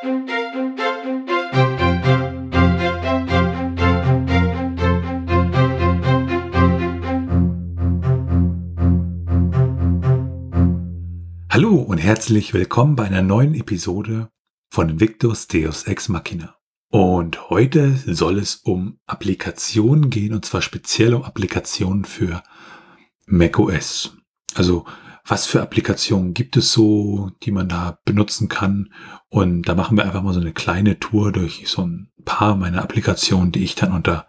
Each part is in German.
Hallo und herzlich willkommen bei einer neuen Episode von Victus Deus Ex Machina. Und heute soll es um Applikationen gehen und zwar speziell um Applikationen für macOS. Also was für Applikationen gibt es so, die man da benutzen kann? Und da machen wir einfach mal so eine kleine Tour durch so ein paar meiner Applikationen, die ich dann unter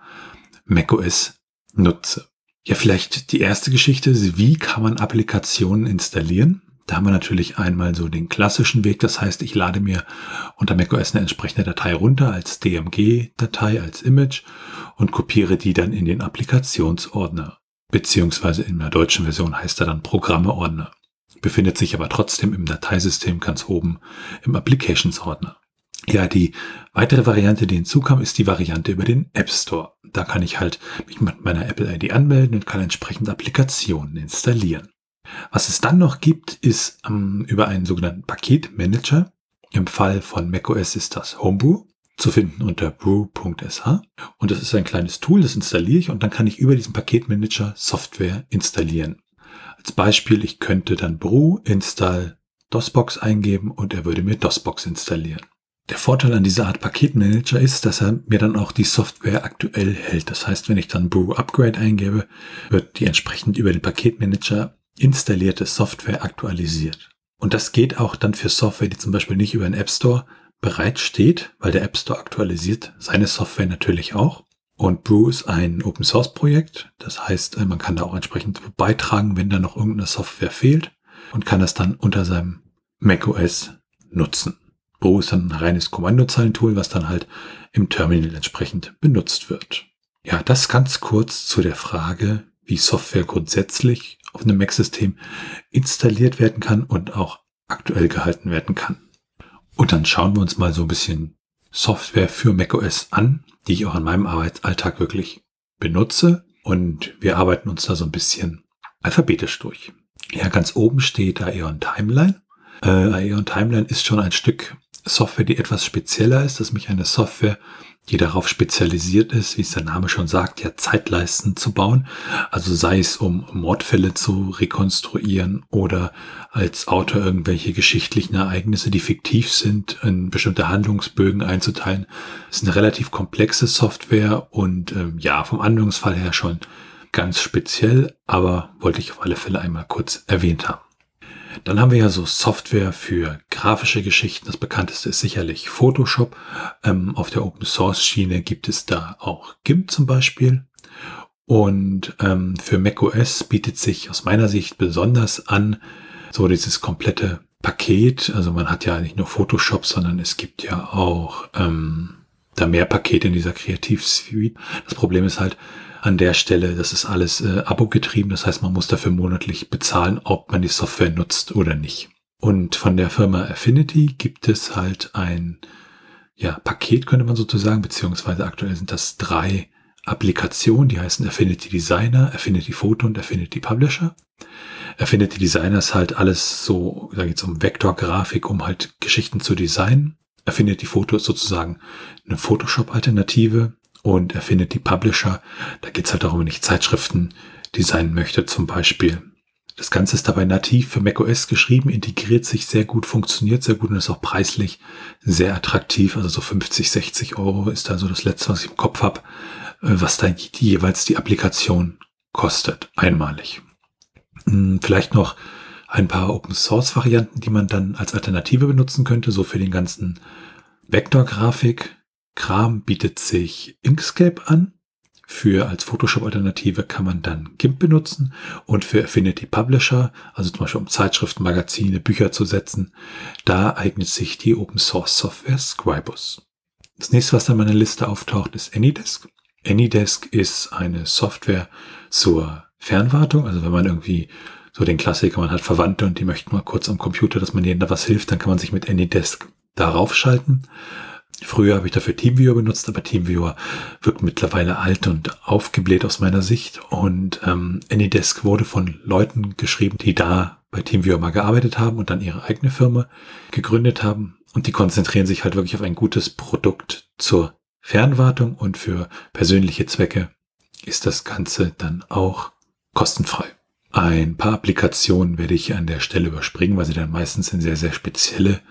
macOS nutze. Ja, vielleicht die erste Geschichte ist, wie kann man Applikationen installieren? Da haben wir natürlich einmal so den klassischen Weg. Das heißt, ich lade mir unter macOS eine entsprechende Datei runter als DMG-Datei, als Image und kopiere die dann in den Applikationsordner. Beziehungsweise in der deutschen Version heißt er dann Programmeordner. Befindet sich aber trotzdem im Dateisystem ganz oben im Applications-Ordner. Ja, die weitere Variante, die hinzukam, ist die Variante über den App Store. Da kann ich halt mich mit meiner Apple ID anmelden und kann entsprechend Applikationen installieren. Was es dann noch gibt, ist ähm, über einen sogenannten Paketmanager. Im Fall von macOS ist das Homebrew zu finden unter brew.sh. Und das ist ein kleines Tool, das installiere ich und dann kann ich über diesen Paketmanager Software installieren. Als Beispiel, ich könnte dann brew install DOSBox eingeben und er würde mir DOSBox installieren. Der Vorteil an dieser Art Paketmanager ist, dass er mir dann auch die Software aktuell hält. Das heißt, wenn ich dann Brew Upgrade eingebe, wird die entsprechend über den Paketmanager installierte Software aktualisiert. Und das geht auch dann für Software, die zum Beispiel nicht über den App Store bereitsteht, weil der App Store aktualisiert seine Software natürlich auch. Und Brew ist ein Open Source Projekt. Das heißt, äh, man kann da auch entsprechend beitragen, wenn da noch irgendeine Software fehlt und kann das dann unter seinem macOS nutzen. Brew ist dann ein reines Kommandozeilentool, was dann halt im Terminal entsprechend benutzt wird. Ja, das ganz kurz zu der Frage, wie Software grundsätzlich auf einem Mac-System installiert werden kann und auch aktuell gehalten werden kann. Und dann schauen wir uns mal so ein bisschen Software für macOS an, die ich auch in meinem Arbeitsalltag wirklich benutze. Und wir arbeiten uns da so ein bisschen alphabetisch durch. Ja, ganz oben steht Aeon Timeline. Äh, Aeon Timeline ist schon ein Stück Software, die etwas spezieller ist. Das ist nämlich eine Software, die darauf spezialisiert ist, wie es der Name schon sagt, ja Zeitleisten zu bauen. Also sei es um Mordfälle zu rekonstruieren oder als Autor irgendwelche geschichtlichen Ereignisse, die fiktiv sind, in bestimmte Handlungsbögen einzuteilen. Das ist eine relativ komplexe Software und ähm, ja, vom Anwendungsfall her schon ganz speziell, aber wollte ich auf alle Fälle einmal kurz erwähnt haben. Dann haben wir ja so Software für grafische Geschichten. Das bekannteste ist sicherlich Photoshop. Ähm, auf der Open Source Schiene gibt es da auch GIMP zum Beispiel. Und ähm, für macOS bietet sich aus meiner Sicht besonders an, so dieses komplette Paket. Also man hat ja nicht nur Photoshop, sondern es gibt ja auch ähm, da mehr Pakete in dieser Kreativsuite. Das Problem ist halt, an der Stelle, das ist alles äh, Abo-getrieben, das heißt, man muss dafür monatlich bezahlen, ob man die Software nutzt oder nicht. Und von der Firma Affinity gibt es halt ein ja, Paket, könnte man sozusagen, beziehungsweise aktuell sind das drei Applikationen, die heißen Affinity Designer, Affinity Photo und Affinity Publisher. Affinity Designer ist halt alles so, da geht es um Vektorgrafik, um halt Geschichten zu designen. Affinity Photo ist sozusagen eine Photoshop-Alternative und er findet die Publisher. Da geht es halt darum, wenn ich Zeitschriften designen möchte zum Beispiel. Das Ganze ist dabei nativ für macOS geschrieben, integriert sich sehr gut, funktioniert sehr gut und ist auch preislich sehr attraktiv. Also so 50, 60 Euro ist da so das letzte, was ich im Kopf habe, äh, was da jeweils die Applikation kostet, einmalig. Hm, vielleicht noch ein paar Open Source Varianten, die man dann als Alternative benutzen könnte, so für den ganzen Vektorgrafik Kram bietet sich Inkscape an. Für als Photoshop-Alternative kann man dann GIMP benutzen und für Affinity Publisher, also zum Beispiel um Zeitschriften, Magazine, Bücher zu setzen, da eignet sich die Open Source Software Scribus. Das nächste, was in meiner Liste auftaucht, ist AnyDesk. AnyDesk ist eine Software zur Fernwartung, also wenn man irgendwie so den Klassiker, man hat Verwandte und die möchten mal kurz am Computer, dass man denen da was hilft, dann kann man sich mit AnyDesk darauf schalten. Früher habe ich dafür Teamviewer benutzt, aber Teamviewer wirkt mittlerweile alt und aufgebläht aus meiner Sicht. Und ähm, AnyDesk wurde von Leuten geschrieben, die da bei Teamviewer mal gearbeitet haben und dann ihre eigene Firma gegründet haben. und die konzentrieren sich halt wirklich auf ein gutes Produkt zur Fernwartung und für persönliche Zwecke ist das Ganze dann auch kostenfrei. Ein paar Applikationen werde ich an der Stelle überspringen, weil sie dann meistens in sehr, sehr spezielle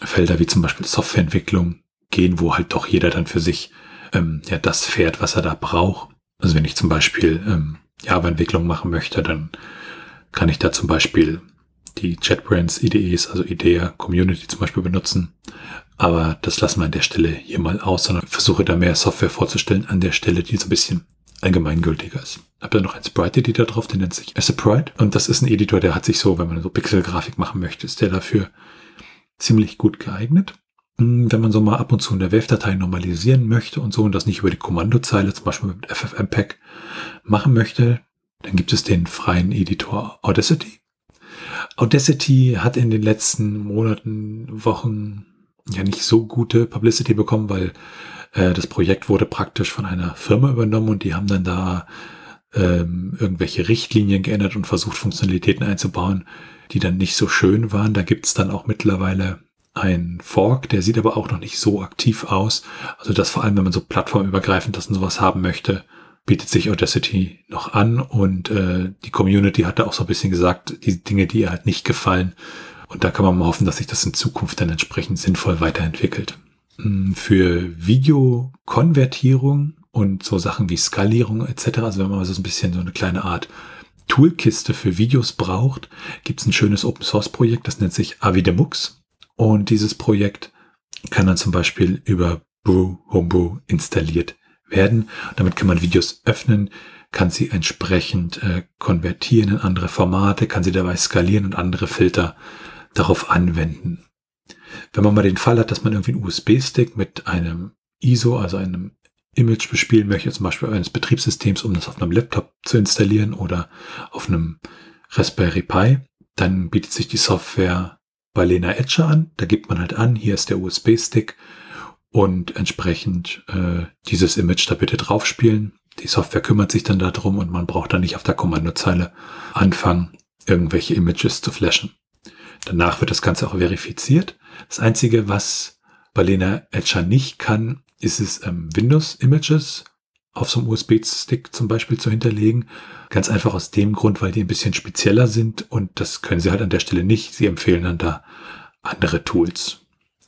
Felder wie zum Beispiel Softwareentwicklung gehen, wo halt doch jeder dann für sich ähm, ja das fährt, was er da braucht. Also wenn ich zum Beispiel ähm, Java-Entwicklung machen möchte, dann kann ich da zum Beispiel die JetBrains IDEs, also IDEA Community zum Beispiel benutzen. Aber das lassen wir an der Stelle hier mal aus, sondern versuche da mehr Software vorzustellen an der Stelle, die so ein bisschen allgemeingültiger ist. Hab da noch ein Sprite-Editor drauf, der nennt sich Sprite. Und das ist ein Editor, der hat sich so, wenn man so Pixel-Grafik machen möchte, ist der dafür ziemlich gut geeignet. Hm, wenn man so mal ab und zu eine Wave-Datei normalisieren möchte und so und das nicht über die Kommandozeile, zum Beispiel mit FFmpeg, machen möchte, dann gibt es den freien Editor Audacity. Audacity hat in den letzten Monaten, Wochen ja nicht so gute Publicity bekommen, weil äh, das Projekt wurde praktisch von einer Firma übernommen und die haben dann da ähm, irgendwelche Richtlinien geändert und versucht, Funktionalitäten einzubauen, die dann nicht so schön waren. Da gibt's dann auch mittlerweile ein Fork, der sieht aber auch noch nicht so aktiv aus. Also das vor allem, wenn man so plattformübergreifend das und sowas haben möchte, bietet sich Audacity noch an und äh, die Community hat da auch so ein bisschen gesagt, die Dinge, die ihr halt nicht gefallen. Und da kann man mal hoffen, dass sich das in Zukunft dann entsprechend sinnvoll weiterentwickelt. Hm, für Videokonvertierung und so Sachen wie Skalierung etc., also wenn man so ein bisschen so eine kleine Art Toolkiste für Videos braucht, gibt es ein schönes Open Source Projekt, das nennt sich Avidemux. Und dieses Projekt kann dann zum Beispiel über Brew Homebrew installiert werden. Damit kann man Videos öffnen, kann sie entsprechend äh, konvertieren in andere Formate, kann sie dabei skalieren und andere Filter darauf anwenden. Wenn man mal den Fall hat, dass man irgendwie einen USB-Stick mit einem ISO, also einem Image bespielen möchte, zum Beispiel eines Betriebssystems, um das auf einem Laptop zu installieren oder auf einem Raspberry Pi, dann bietet sich die Software bei Lena Etcher an. Da gibt man halt an, hier ist der USB-Stick und entsprechend äh, dieses Image da bitte draufspielen. Die Software kümmert sich dann darum und man braucht dann nicht auf der Kommandozeile anfangen, irgendwelche Images zu flashen. Danach wird das Ganze auch verifiziert. Das Einzige, was Balena Etcher nicht kann, ist es, ähm, Windows-Images auf so einem USB-Stick zum Beispiel zu hinterlegen. Ganz einfach aus dem Grund, weil die ein bisschen spezieller sind und das können sie halt an der Stelle nicht. Sie empfehlen dann da andere Tools.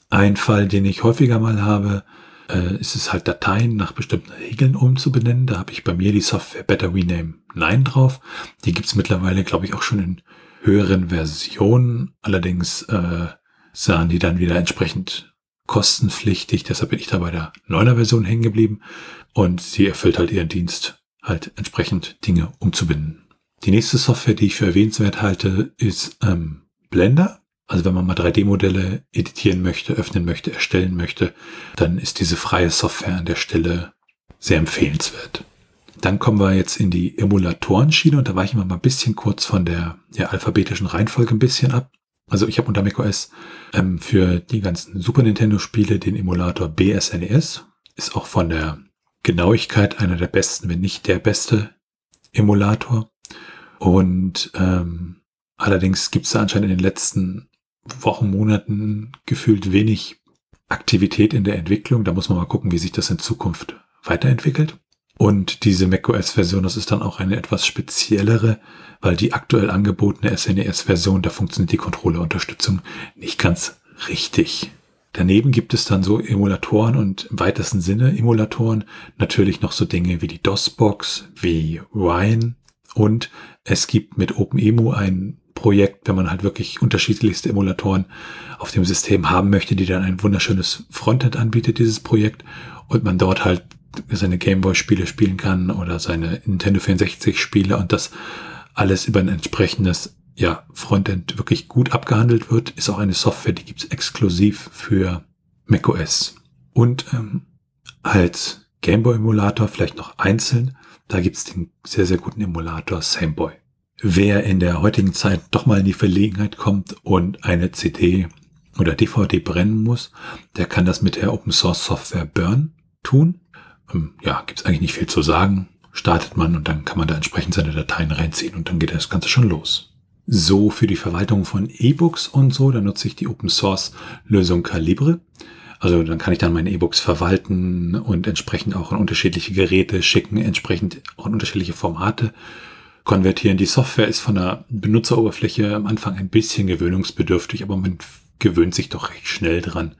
Ein Fall, den ich häufiger mal habe, äh, ist es halt Dateien nach bestimmten Regeln umzubenennen. Da habe ich bei mir die Software Better Rename 9 drauf. Die gibt es mittlerweile, glaube ich, auch schon in höheren Versionen. Allerdings äh, sahen die dann wieder entsprechend kostenpflichtig. Deshalb bin ich da bei der 9er Version hängen geblieben. Und sie erfüllt halt ihren Dienst, halt entsprechend Dinge umzubinden. Die nächste Software, die ich für erwähnenswert halte, ist ähm, Blender. Also wenn man mal 3D-Modelle editieren möchte, öffnen möchte, erstellen möchte, dann ist diese freie Software an der Stelle sehr empfehlenswert. Dann kommen wir jetzt in die Emulatoren-Schiene und da weichen wir mal ein bisschen kurz von der, der alphabetischen Reihenfolge ein bisschen ab. Also ich habe unter macOS ähm, für die ganzen Super Nintendo-Spiele den Emulator BSNES. E ist auch von der Genauigkeit einer der besten, wenn nicht der beste Emulator. Und ähm, allerdings gibt es da anscheinend in den letzten Wochen, Monaten gefühlt wenig Aktivität in der Entwicklung. Da muss man mal gucken, wie sich das in Zukunft weiterentwickelt. Und diese macOS-Version, das ist dann auch eine etwas speziellere, weil die aktuell angebotene SNES-Version, da funktioniert die Controller-Unterstützung nicht ganz richtig. Daneben gibt es dann so Emulatoren und im weitesten Sinne Emulatoren. Natürlich noch so Dinge wie die DOS-Box, wie Wine. Und es gibt mit OpenEMU ein Projekt, wenn man halt wirklich unterschiedlichste Emulatoren auf dem System haben möchte, die dann ein wunderschönes Frontend anbietet, dieses Projekt, und man dort halt seine Gameboy-Spiele spielen kann oder seine Nintendo 64-Spiele und das alles über ein entsprechendes ja, Frontend wirklich gut abgehandelt wird, ist auch eine Software, die gibt's exklusiv für macOS. Und ähm, als Gameboy-Emulator vielleicht noch einzeln, da gibt's den sehr, sehr guten Emulator Sameboy. Wer in der heutigen Zeit doch mal in die Verlegenheit kommt und eine CD oder DVD brennen muss, der kann das mit der Open Source Software Burn tun. Ähm, ja, gibt's eigentlich nicht viel zu sagen. Startet man und dann kann man da entsprechend seine Dateien reinziehen und dann geht das Ganze schon los. So für die Verwaltung von E-Books und so, da nutze ich die Open Source Lösung Calibre. Also dann kann ich dann meine E-Books verwalten und entsprechend auch in unterschiedliche Geräte schicken, entsprechend auch in unterschiedliche Formate konvertieren. Die Software ist von der Benutzeroberfläche am Anfang ein bisschen gewöhnungsbedürftig, aber man gewöhnt sich doch recht schnell dran.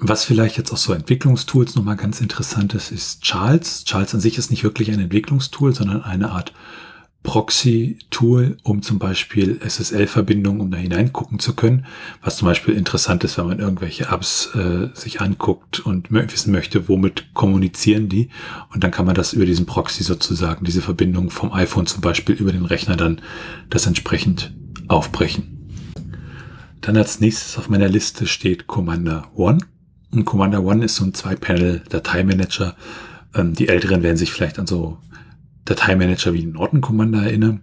Was vielleicht jetzt auch so Entwicklungstools nochmal ganz interessant ist, ist Charles. Charles an sich ist nicht wirklich ein Entwicklungstool, sondern eine Art Proxy-Tool, um zum Beispiel SSL-Verbindungen, um da hineingucken zu können. Was zum Beispiel interessant ist, wenn man irgendwelche Apps äh, sich anguckt und wissen möchte, womit kommunizieren die. Und dann kann man das über diesen Proxy sozusagen, diese Verbindung vom iPhone zum Beispiel über den Rechner dann das entsprechend aufbrechen. Dann als nächstes auf meiner Liste steht Commander One. Und Commander One ist so ein Zwei-Panel-Dateimanager. Ähm, die Älteren werden sich vielleicht an so Dateimanager wie Norton Commander erinnern.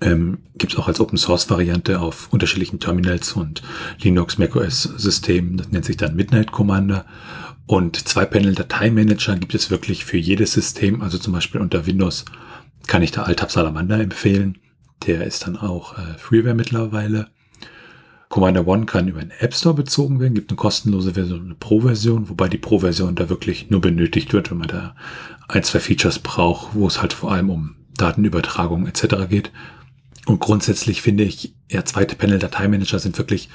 Ähm, Gibt es auch als Open Source Variante auf unterschiedlichen Terminals und Linux, macOS Systemen. Das nennt sich dann Midnight Commander. Und Zwei-Panel-Dateimanager gibt es wirklich für jedes System. Also zum Beispiel unter Windows kann ich da Altab Salamander empfehlen. Der ist dann auch äh, Freeware mittlerweile. Commander One kann über einen App Store bezogen werden, gibt eine kostenlose Version, eine Pro-Version, wobei die Pro-Version da wirklich nur benötigt wird, wenn man da ein, zwei Features braucht, wo es halt vor allem um Datenübertragung etc. geht. Und grundsätzlich finde ich, ja, zweite Panel-Dateimanager sind wirklich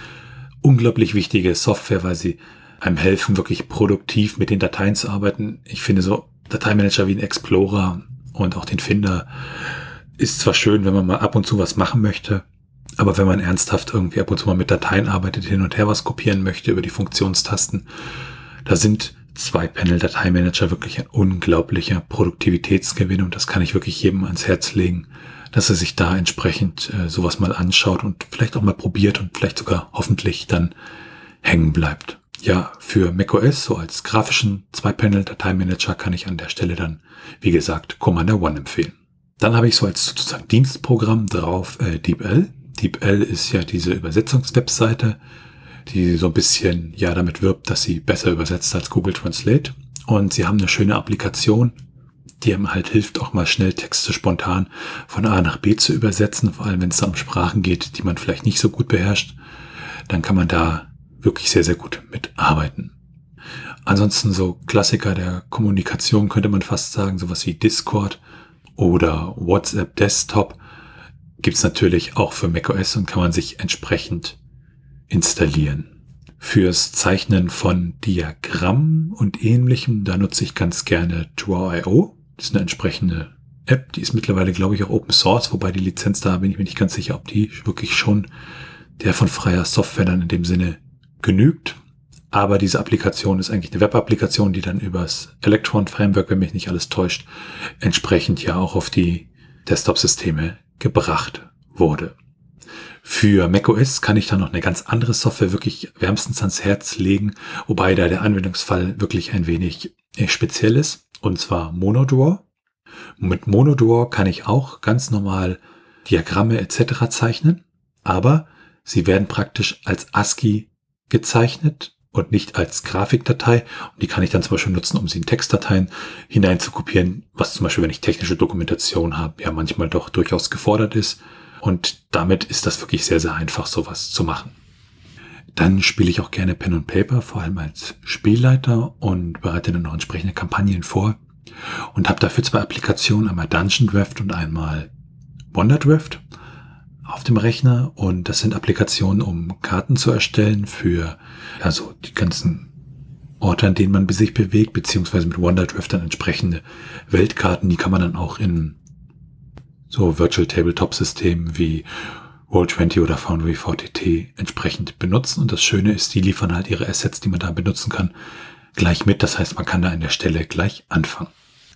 unglaublich wichtige Software, weil sie einem helfen, wirklich produktiv mit den Dateien zu arbeiten. Ich finde so Dateimanager wie ein Explorer und auch den Finder ist zwar schön, wenn man mal ab und zu was machen möchte, aber wenn man ernsthaft irgendwie ab und zu mal mit Dateien arbeitet, hin und her was kopieren möchte über die Funktionstasten, da sind zwei Panel-Dateimanager wirklich ein unglaublicher Produktivitätsgewinn und das kann ich wirklich jedem ans Herz legen, dass er sich da entsprechend äh, sowas mal anschaut und vielleicht auch mal probiert und vielleicht sogar hoffentlich dann hängen bleibt. Ja, für macOS, so als grafischen Zwei-Panel-Dateimanager kann ich an der Stelle dann, wie gesagt, Commander One empfehlen. Dann habe ich so als sozusagen Dienstprogramm drauf äh, DeepL. DeepL ist ja diese Übersetzungswebseite, die so ein bisschen ja damit wirbt, dass sie besser übersetzt als Google Translate. Und sie haben eine schöne Applikation, die einem halt hilft, auch mal schnell Texte spontan von A nach B zu übersetzen, vor allem wenn es um Sprachen geht, die man vielleicht nicht so gut beherrscht. Dann kann man da wirklich sehr, sehr gut mitarbeiten. Ansonsten so Klassiker der Kommunikation könnte man fast sagen, sowas wie Discord oder WhatsApp Desktop gibt's natürlich auch für macOS und kann man sich entsprechend installieren. Fürs Zeichnen von Diagrammen und ähnlichem, da nutze ich ganz gerne Draw.io. Das ist eine entsprechende App, die ist mittlerweile, glaube ich, auch Open Source, wobei die Lizenz da bin ich mir nicht ganz sicher, ob die wirklich schon der von freier Software dann in dem Sinne genügt. Aber diese Applikation ist eigentlich eine Web-Applikation, die dann übers Electron Framework, wenn mich nicht alles täuscht, entsprechend ja auch auf die Desktop-Systeme gebracht wurde. Für macOS kann ich da noch eine ganz andere Software wirklich wärmstens ans Herz legen, wobei da der Anwendungsfall wirklich ein wenig äh, speziell ist, und zwar Monodraw. Mit Monodraw kann ich auch ganz normal Diagramme etc. zeichnen, aber sie werden praktisch als ASCII gezeichnet und nicht als Grafikdatei. Und die kann ich dann zum Beispiel nutzen, um sie in Textdateien hineinzukopieren, was zum Beispiel, wenn ich technische Dokumentation habe, ja manchmal doch durchaus gefordert ist. Und damit ist das wirklich sehr, sehr einfach, sowas zu machen. Dann spiele ich auch gerne Pen und Paper, vor allem als Spielleiter und bereite dann noch entsprechende Kampagnen vor. Und habe dafür zwei Applikationen, einmal Dungeon Draft und einmal Wonderdraft auf dem Rechner und das sind Applikationen, um Karten zu erstellen für also die ganzen Orte, an denen man sich bewegt, beziehungsweise mit OneDrive dann entsprechende Weltkarten, die kann man dann auch in so Virtual Tabletop Systemen wie Roll20 oder Foundry VTT entsprechend benutzen. Und das Schöne ist, die liefern halt ihre Assets, die man da benutzen kann, gleich mit. Das heißt, man kann da an der Stelle gleich anfangen.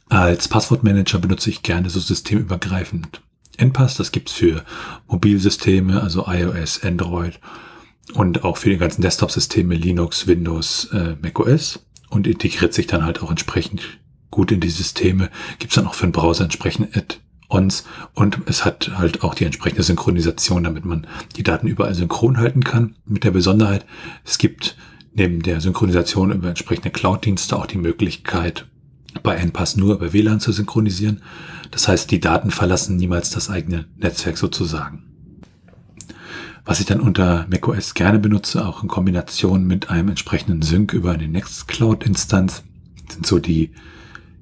Als Passwortmanager benutze ich gerne so systemübergreifend NPass. Das gibt's für Mobilsysteme, also iOS, Android und auch für die ganzen Desktop-Systeme Linux, Windows, äh, macOS und integriert sich dann halt auch entsprechend gut in die Systeme. Gibt's dann auch für den Browser entsprechend Add-ons und es hat halt auch die entsprechende Synchronisation, damit man die Daten überall synchron halten kann. Mit der Besonderheit, es gibt neben der Synchronisation über entsprechende Cloud-Dienste auch die Möglichkeit, bei NPass nur über WLAN zu synchronisieren. Das heißt, die Daten verlassen niemals das eigene Netzwerk sozusagen. Was ich dann unter macOS gerne benutze, auch in Kombination mit einem entsprechenden Sync über eine Nextcloud-Instanz, sind so die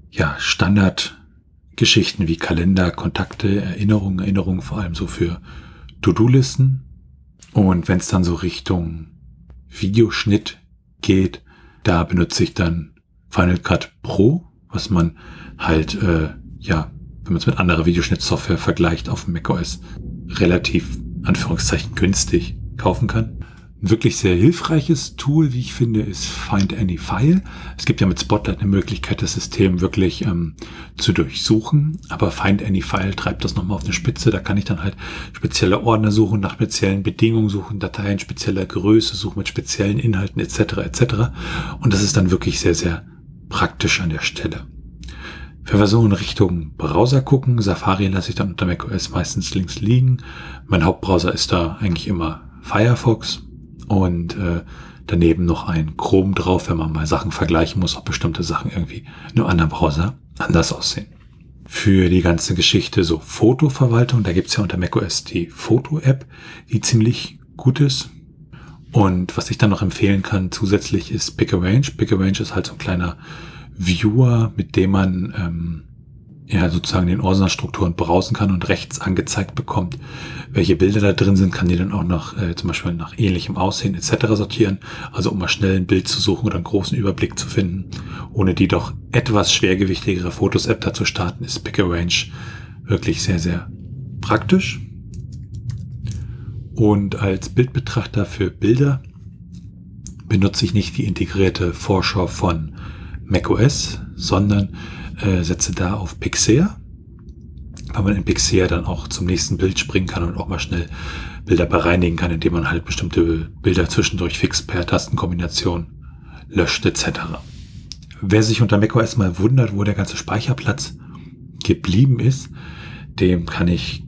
ja, Standardgeschichten wie Kalender, Kontakte, Erinnerungen, Erinnerungen vor allem so für To-Do-Listen. Und wenn es dann so Richtung Videoschnitt geht, da benutze ich dann Final Cut Pro, was man halt, äh, ja, wenn man es mit anderer Videoschnittsoftware vergleicht, auf macOS relativ, Anführungszeichen, günstig kaufen kann. Ein wirklich sehr hilfreiches Tool, wie ich finde, ist Find Any File. Es gibt ja mit Spotlight eine Möglichkeit, das System wirklich ähm, zu durchsuchen, aber Find Any File treibt das nochmal auf eine Spitze. Da kann ich dann halt spezielle Ordner suchen, nach speziellen Bedingungen suchen, Dateien spezieller Größe suchen, mit speziellen Inhalten etc. etc. Und das ist dann wirklich sehr, sehr praktisch an der Stelle. So in Richtung Browser gucken, Safari lasse ich dann unter macOS meistens links liegen. Mein Hauptbrowser ist da eigentlich immer Firefox und äh, daneben noch ein Chrome drauf, wenn man mal Sachen vergleichen muss, ob bestimmte Sachen irgendwie in einem anderen Browser anders aussehen. Für die ganze Geschichte so Fotoverwaltung, da gibt's ja unter macOS die Foto-App, die ziemlich gut ist. Und was ich dann noch empfehlen kann zusätzlich ist Pick a Range. Pick a Range ist halt so ein kleiner Viewer, mit dem man ähm, ja sozusagen den Ordnerstrukturen browsen kann und rechts angezeigt bekommt, welche Bilder da drin sind, kann die dann auch noch äh, zum Beispiel nach ähnlichem Aussehen etc. sortieren. Also um mal schnell ein Bild zu suchen oder einen großen Überblick zu finden, ohne die doch etwas schwergewichtigere Fotos-App da zu starten, ist Pick a Range wirklich sehr, sehr praktisch. Und als Bildbetrachter für Bilder benutze ich nicht die integrierte Vorschau von macOS, sondern äh, setze da auf Pixar, weil man in Pixar dann auch zum nächsten Bild springen kann und auch mal schnell Bilder bereinigen kann, indem man halt bestimmte Bilder zwischendurch fix per Tastenkombination löscht etc. Wer sich unter macOS mal wundert, wo der ganze Speicherplatz geblieben ist, dem kann ich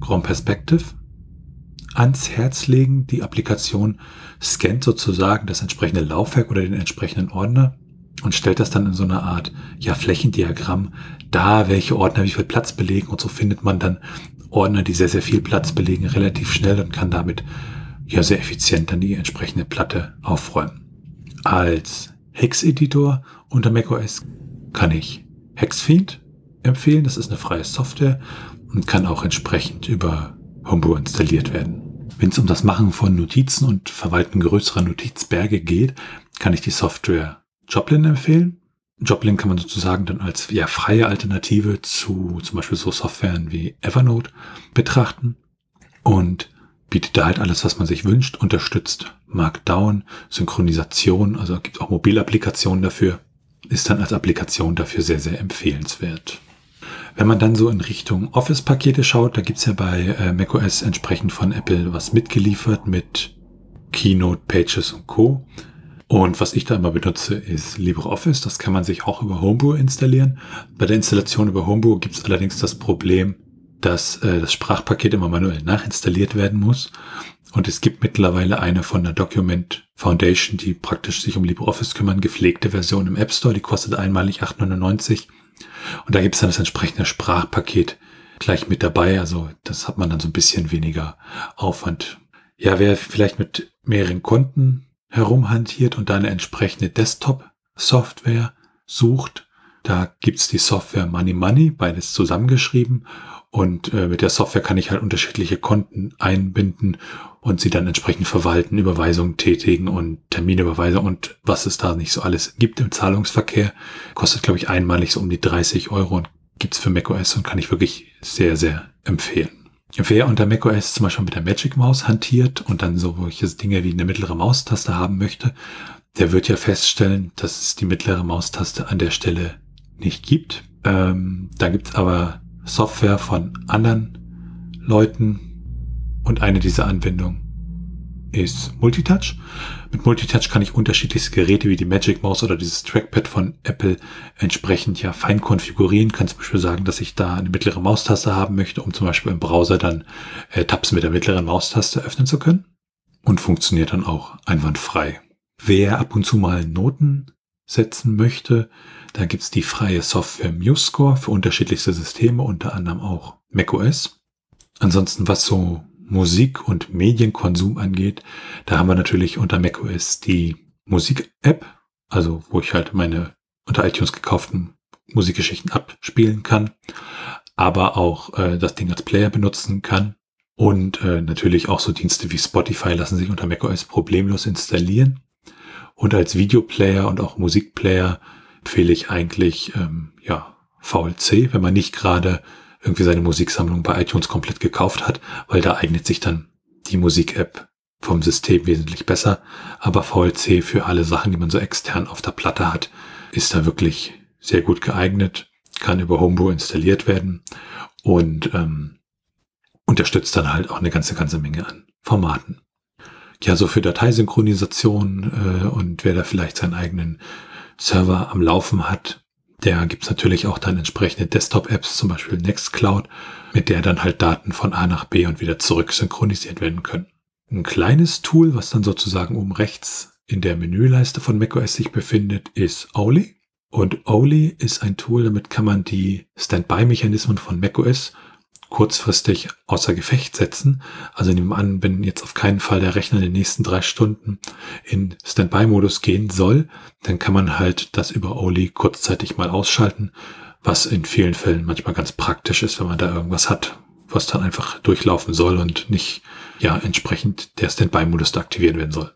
Chrome Perspective ans Herz legen. Die Applikation scannt sozusagen das entsprechende Laufwerk oder den entsprechenden Ordner und stellt das dann in so einer Art ja, Flächendiagramm da, welche Ordner wie viel Platz belegen und so findet man dann Ordner, die sehr, sehr viel Platz belegen, relativ schnell und kann damit ja sehr effizient dann die entsprechende Platte aufräumen. Als Hex-Editor unter macOS kann ich Hexfiend empfehlen. Das ist eine freie Software und kann auch entsprechend über Homebrew installiert werden. Wenn es um das Machen von Notizen und Verwalten größerer Notizberge geht, kann ich die Software Joplin empfehlen. Joplin kann man sozusagen dann als ja, freie Alternative zu zum Beispiel so Softwaren wie Evernote betrachten und bietet da halt alles, was man sich wünscht, unterstützt Markdown, Synchronisation, also gibt auch Mobilapplikationen dafür, ist dann als Applikation dafür sehr, sehr empfehlenswert. Wenn man dann so in Richtung Office-Pakete schaut, da gibt's ja bei äh, macOS entsprechend von Apple was mitgeliefert mit Keynote, Pages und Co. Und was ich da immer benutze, ist LibreOffice. Das kann man sich auch über Homebrew installieren. Bei der Installation über Homebrew gibt es allerdings das Problem, dass äh, das Sprachpaket immer manuell nachinstalliert werden muss. Und es gibt mittlerweile eine von der Document Foundation, die praktisch sich um LibreOffice kümmern, gepflegte Version im App Store. Die kostet einmalig 8,99. Und da gibt es dann das entsprechende Sprachpaket gleich mit dabei. Also das hat man dann so ein bisschen weniger Aufwand. Ja, wer vielleicht mit mehreren Konten herumhantiert und eine entsprechende Desktop-Software sucht. Da gibt's die Software Money Money, beides zusammengeschrieben. Und äh, mit der Software kann ich halt unterschiedliche Konten einbinden und sie dann entsprechend verwalten, Überweisungen tätigen und Terminüberweisung und was es da nicht so alles gibt im Zahlungsverkehr. Kostet, glaube ich, einmalig so um die 30 Euro und gibt's für macOS und kann ich wirklich sehr, sehr empfehlen. Wer unter macOS zum Beispiel mit der Magic Maus hantiert und dann solche Dinge wie eine mittlere Maustaste haben möchte, der wird ja feststellen, dass es die mittlere Maustaste an der Stelle nicht gibt. Ähm, da gibt es aber Software von anderen Leuten und eine dieser Anwendungen ist Multitouch. Mit Multitouch kann ich unterschiedlichste Geräte wie die Magic Mouse oder dieses Trackpad von Apple entsprechend ja fein konfigurieren. Kann zum Beispiel sagen, dass ich da eine mittlere Maustaste haben möchte, um zum Beispiel im Browser dann äh, Tabs mit der mittleren Maustaste öffnen zu können. Und funktioniert dann auch einwandfrei. Wer ab und zu mal Noten setzen möchte, da gibt's die freie Software MuseScore für unterschiedlichste Systeme, unter anderem auch macOS. Ansonsten, was so Musik- und Medienkonsum angeht, da haben wir natürlich unter macOS die Musik-App, also wo ich halt meine unter iTunes gekauften Musikgeschichten abspielen kann, aber auch äh, das Ding als Player benutzen kann. Und äh, natürlich auch so Dienste wie Spotify lassen sich unter macOS problemlos installieren. Und als Videoplayer und auch Musikplayer empfehle ich eigentlich ähm, ja VLC, wenn man nicht gerade irgendwie seine Musiksammlung bei iTunes komplett gekauft hat, weil da eignet sich dann die Musik-App vom System wesentlich besser. Aber VLC für alle Sachen, die man so extern auf der Platte hat, ist da wirklich sehr gut geeignet, kann über Homebrew installiert werden und ähm, unterstützt dann halt auch eine ganze, ganze Menge an Formaten. Ja, so für Dateisynchronisation äh, und wer da vielleicht seinen eigenen Server am Laufen hat, der gibt's natürlich auch dann entsprechende Desktop-Apps, zum Beispiel Nextcloud, mit der dann halt Daten von A nach B und wieder zurück synchronisiert werden können. Ein kleines Tool, was dann sozusagen oben rechts in der Menüleiste von macOS sich befindet, ist Oli. Und Oli ist ein Tool, damit kann man die Standby-Mechanismen von macOS kurzfristig außer Gefecht setzen. Also nehmen an, wenn jetzt auf keinen Fall der Rechner in den nächsten drei Stunden in Standby-Modus gehen soll, dann kann man halt das über Oli kurzzeitig mal ausschalten, was in vielen Fällen manchmal ganz praktisch ist, wenn man da irgendwas hat, was dann einfach durchlaufen soll und nicht ja entsprechend der Standby-Modus da aktiviert werden soll.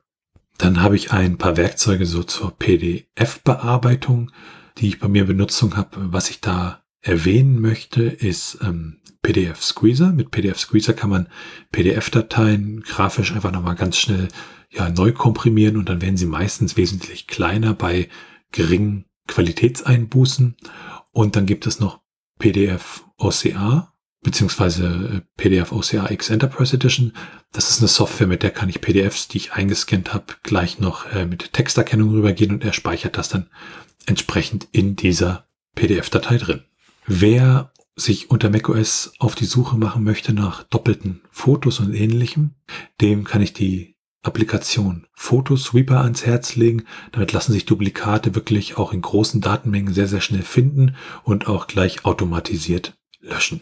Dann habe ich ein paar Werkzeuge so zur PDF-Bearbeitung, die ich bei mir Benutzung habe. Was ich da erwähnen möchte, ist ähm, PDF Squeezer. Mit PDF Squeezer kann man PDF-Dateien grafisch einfach nochmal ganz schnell ja, neu komprimieren und dann werden sie meistens wesentlich kleiner bei geringen Qualitätseinbußen. Und dann gibt es noch PDF OCR beziehungsweise äh, PDF OCR X Enterprise Edition. Das ist eine Software, mit der kann ich PDFs, die ich eingescannt habe, gleich noch äh, mit Texterkennung rübergehen und er speichert das dann entsprechend in dieser PDF-Datei drin. Wer sich unter macOS auf die Suche machen möchte nach doppelten Fotos und ähnlichem, dem kann ich die Applikation Photosweeper ans Herz legen. Damit lassen sich Duplikate wirklich auch in großen Datenmengen sehr, sehr schnell finden und auch gleich automatisiert löschen.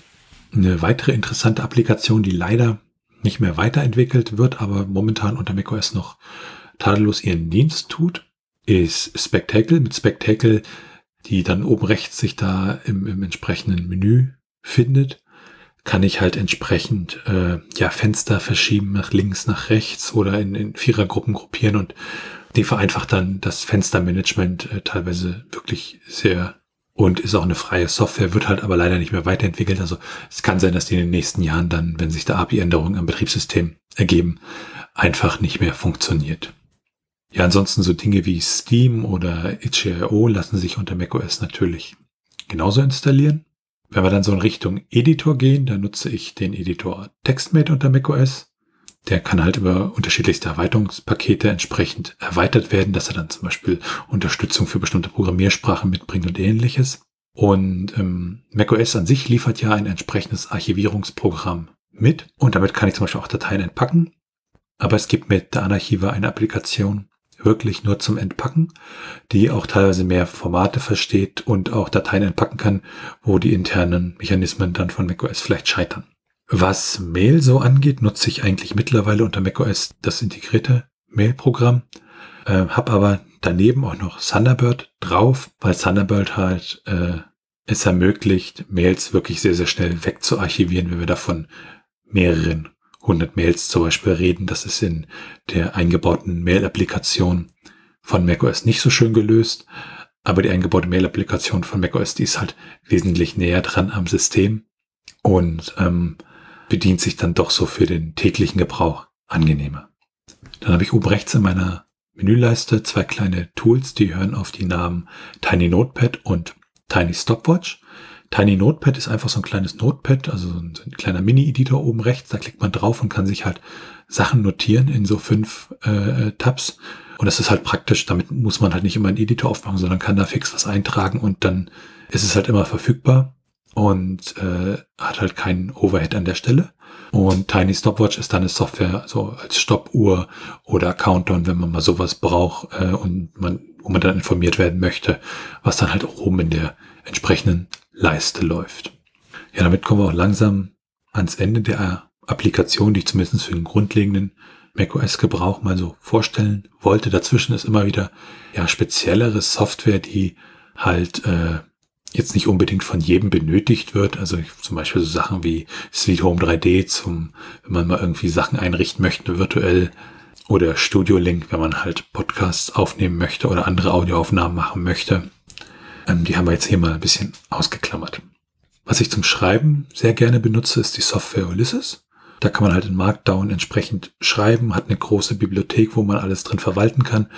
Eine weitere interessante Applikation, die leider nicht mehr weiterentwickelt wird, aber momentan unter macOS noch tadellos ihren Dienst tut, ist Spectacle. Mit Spectacle die dann oben rechts sich da im, im entsprechenden Menü findet, kann ich halt entsprechend äh, ja Fenster verschieben nach links, nach rechts oder in, in Vierergruppen gruppieren und die vereinfacht dann das Fenstermanagement äh, teilweise wirklich sehr und ist auch eine freie Software, wird halt aber leider nicht mehr weiterentwickelt. Also es kann sein, dass die in den nächsten Jahren dann, wenn sich da API-Änderungen am Betriebssystem ergeben, einfach nicht mehr funktioniert. Ja, ansonsten so Dinge wie Steam oder itch.io lassen sich unter macOS natürlich genauso installieren. Wenn wir dann so in Richtung Editor gehen, dann nutze ich den Editor TextMate unter macOS. Der kann halt über unterschiedlichste Erweiterungspakete entsprechend erweitert werden, dass er dann zum Beispiel Unterstützung für bestimmte Programmiersprachen mitbringt und ähnliches. Und ähm, macOS an sich liefert ja ein entsprechendes Archivierungsprogramm mit und damit kann ich zum Beispiel auch Dateien entpacken. Aber es gibt mit der Anarchiva eine Applikation, wirklich nur zum Entpacken, die auch teilweise mehr Formate versteht und auch Dateien entpacken kann, wo die internen Mechanismen dann von macOS vielleicht scheitern. Was Mail so angeht, nutze ich eigentlich mittlerweile unter macOS das integrierte Mail-Programm, äh, habe aber daneben auch noch Thunderbird drauf, weil Thunderbird halt äh, es ermöglicht, Mails wirklich sehr, sehr schnell wegzuarchivieren, wenn wir davon mehreren 100 Mails zum Beispiel reden. Das ist in der eingebauten Mail-Applikation von macOS nicht so schön gelöst. Aber die eingebaute Mail-Applikation von macOS, die ist halt wesentlich näher dran am System und ähm, bedient sich dann doch so für den täglichen Gebrauch angenehmer. Dann habe ich oben rechts in meiner Menüleiste zwei kleine Tools, die hören auf die Namen Tiny Notepad und Tiny Stopwatch. Tiny Notepad ist einfach so ein kleines Notepad, also ein, ein kleiner Mini-Editor oben rechts. Da klickt man drauf und kann sich halt Sachen notieren in so fünf äh, Tabs. Und das ist halt praktisch. Damit muss man halt nicht immer einen Editor aufmachen, sondern kann da fix was eintragen und dann ist es halt immer verfügbar und äh, hat halt keinen Overhead an der Stelle. Und Tiny Stopwatch ist dann eine Software, so als Stoppuhr oder Countdown, wenn man mal sowas braucht äh, und man, wo man dann informiert werden möchte, was dann halt auch oben in der entsprechenden Leiste läuft. Ja, damit kommen wir auch langsam ans Ende der Applikationen, die ich zumindest für den grundlegenden macOS-Gebrauch mal so vorstellen wollte. Dazwischen ist immer wieder ja speziellere Software, die halt äh, jetzt nicht unbedingt von jedem benötigt wird. Also zum Beispiel so Sachen wie Sweet Home 3D zum, wenn man mal irgendwie Sachen einrichten möchte, virtuell oder Studio Link, wenn man halt Podcasts aufnehmen möchte oder andere Audioaufnahmen machen möchte. Ähm, die haben wir jetzt hier mal ein bisschen ausgeklammert. Was ich zum Schreiben sehr gerne benutze, ist die Software Ulysses. Da kann man halt in Markdown entsprechend schreiben, hat eine große Bibliothek, wo man alles drin verwalten kann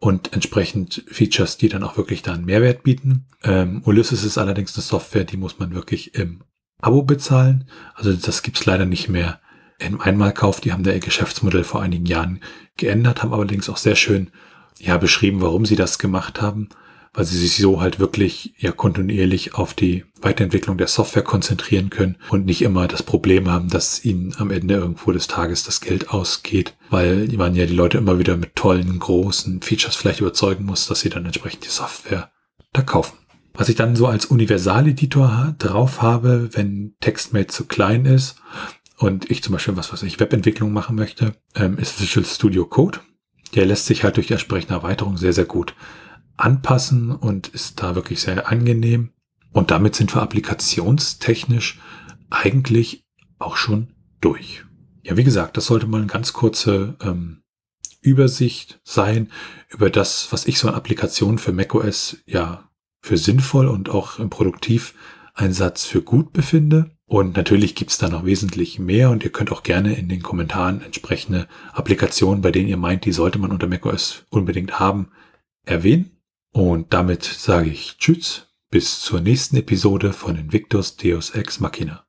und entsprechend Features, die dann auch wirklich da einen Mehrwert bieten. Ähm, Ulysses ist allerdings eine Software, die muss man wirklich im Abo bezahlen. Also das gibt's leider nicht mehr im Einmalkauf. Die haben der Geschäftsmodell vor einigen Jahren geändert, haben allerdings auch sehr schön ja beschrieben, warum sie das gemacht haben weil sie sich so halt wirklich ja kontinuierlich auf die Weiterentwicklung der Software konzentrieren können und nicht immer das Problem haben, dass ihnen am Ende irgendwo des Tages das Geld ausgeht, weil man ja die Leute immer wieder mit tollen, großen Features vielleicht überzeugen muss, dass sie dann entsprechend die Software da kaufen. Was ich dann so als Universaleditor drauf habe, wenn TextMate zu klein ist und ich zum Beispiel was, was ich Webentwicklung machen möchte, ähm, ist Visual Studio Code. Der lässt sich halt durch entsprechende Erweiterung sehr, sehr gut anpassen und ist da wirklich sehr angenehm. Und damit sind wir applikationstechnisch eigentlich auch schon durch. Ja, wie gesagt, das sollte mal eine ganz kurze ähm, Übersicht sein über das, was ich so an Applikationen für macOS ja für sinnvoll und auch im Produktiveinsatz für gut befinde. Und natürlich gibt's da noch wesentlich mehr und ihr könnt auch gerne in den Kommentaren entsprechende Applikationen, bei denen ihr meint, die sollte man unter macOS unbedingt haben, erwähnen. Und damit sage ich Tschüss, bis zur nächsten Episode von Invictus Deus Ex Machina.